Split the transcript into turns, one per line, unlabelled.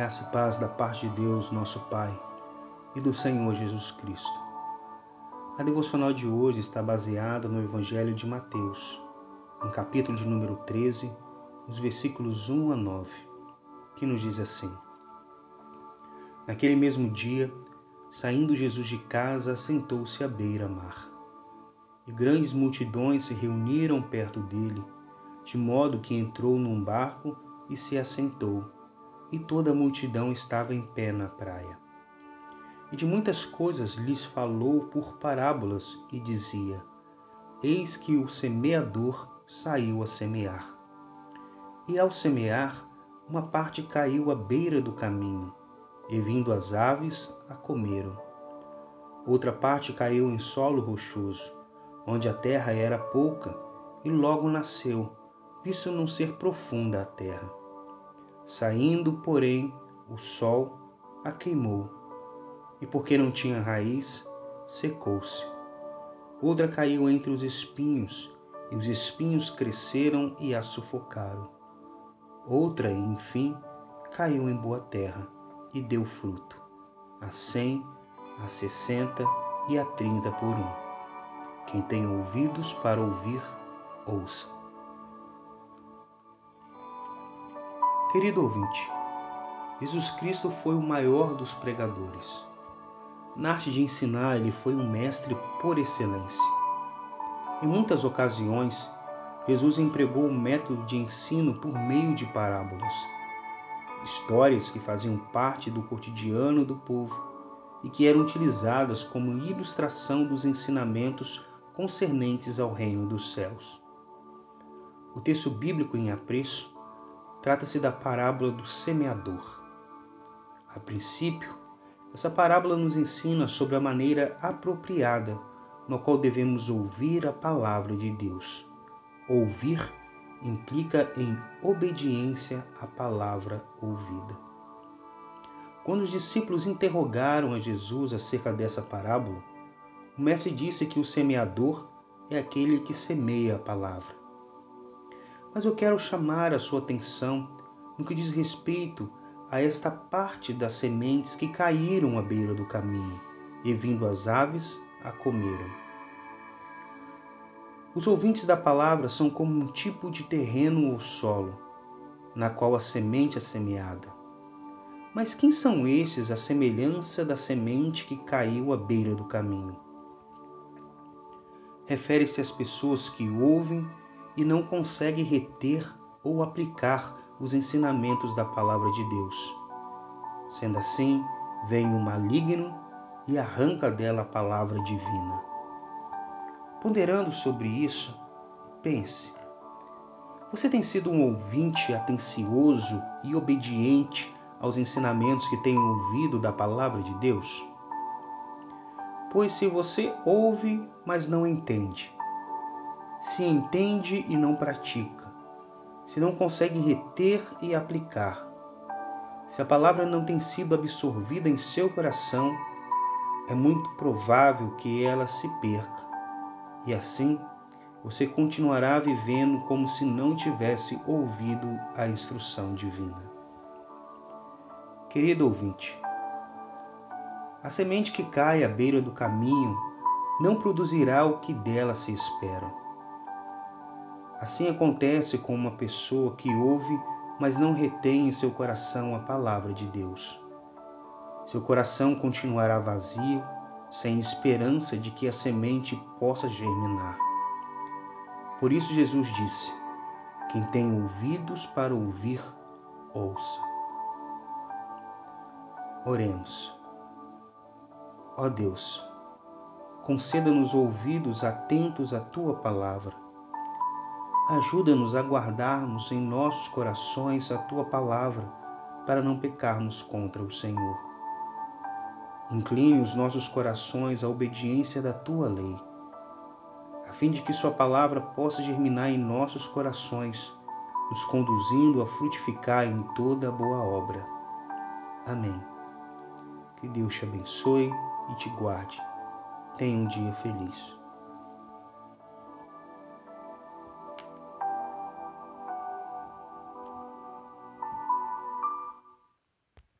Graça e paz da parte de Deus, nosso Pai, e do Senhor Jesus Cristo. A devocional de hoje está baseada no Evangelho de Mateus, no capítulo de número 13, os versículos 1 a 9, que nos diz assim: Naquele mesmo dia, saindo Jesus de casa, sentou-se à beira-mar. E grandes multidões se reuniram perto dele, de modo que entrou num barco e se assentou e toda a multidão estava em pé na praia. E de muitas coisas lhes falou por parábolas e dizia: Eis que o semeador saiu a semear. E ao semear, uma parte caiu à beira do caminho, e vindo as aves a comeram. Outra parte caiu em solo rochoso, onde a terra era pouca, e logo nasceu, visto não ser profunda a terra Saindo, porém, o sol a queimou, e porque não tinha raiz, secou-se. Outra caiu entre os espinhos, e os espinhos cresceram e a sufocaram. Outra, enfim, caiu em boa terra e deu fruto, a cem, a sessenta e a trinta por um. Quem tem ouvidos para ouvir, ouça. Querido ouvinte, Jesus Cristo foi o maior dos pregadores. Na arte de ensinar, ele foi um mestre por excelência. Em muitas ocasiões, Jesus empregou o método de ensino por meio de parábolas, histórias que faziam parte do cotidiano do povo e que eram utilizadas como ilustração dos ensinamentos concernentes ao reino dos céus. O texto bíblico em apreço Trata-se da parábola do semeador. A princípio, essa parábola nos ensina sobre a maneira apropriada no qual devemos ouvir a palavra de Deus. Ouvir implica em obediência à palavra ouvida. Quando os discípulos interrogaram a Jesus acerca dessa parábola, o mestre disse que o semeador é aquele que semeia a palavra. Mas eu quero chamar a sua atenção no que diz respeito a esta parte das sementes que caíram à beira do caminho e vindo as aves a comeram. Os ouvintes da palavra são como um tipo de terreno ou solo, na qual a semente é semeada. Mas quem são estes à semelhança da semente que caiu à beira do caminho? Refere-se às pessoas que ouvem e não consegue reter ou aplicar os ensinamentos da palavra de Deus. Sendo assim, vem o maligno e arranca dela a palavra divina. Ponderando sobre isso, pense: você tem sido um ouvinte atencioso e obediente aos ensinamentos que tem ouvido da palavra de Deus? Pois se você ouve, mas não entende, se entende e não pratica, se não consegue reter e aplicar, se a palavra não tem sido absorvida em seu coração, é muito provável que ela se perca. E assim, você continuará vivendo como se não tivesse ouvido a instrução divina. Querido ouvinte, a semente que cai à beira do caminho não produzirá o que dela se espera. Assim acontece com uma pessoa que ouve, mas não retém em seu coração a palavra de Deus. Seu coração continuará vazio, sem esperança de que a semente possa germinar. Por isso Jesus disse: Quem tem ouvidos para ouvir, ouça. Oremos. Ó Deus, conceda-nos ouvidos atentos à tua palavra Ajuda-nos a guardarmos em nossos corações a tua palavra, para não pecarmos contra o Senhor. Incline os nossos corações à obediência da tua lei, a fim de que Sua palavra possa germinar em nossos corações, nos conduzindo a frutificar em toda boa obra. Amém. Que Deus te abençoe e te guarde. Tenha um dia feliz.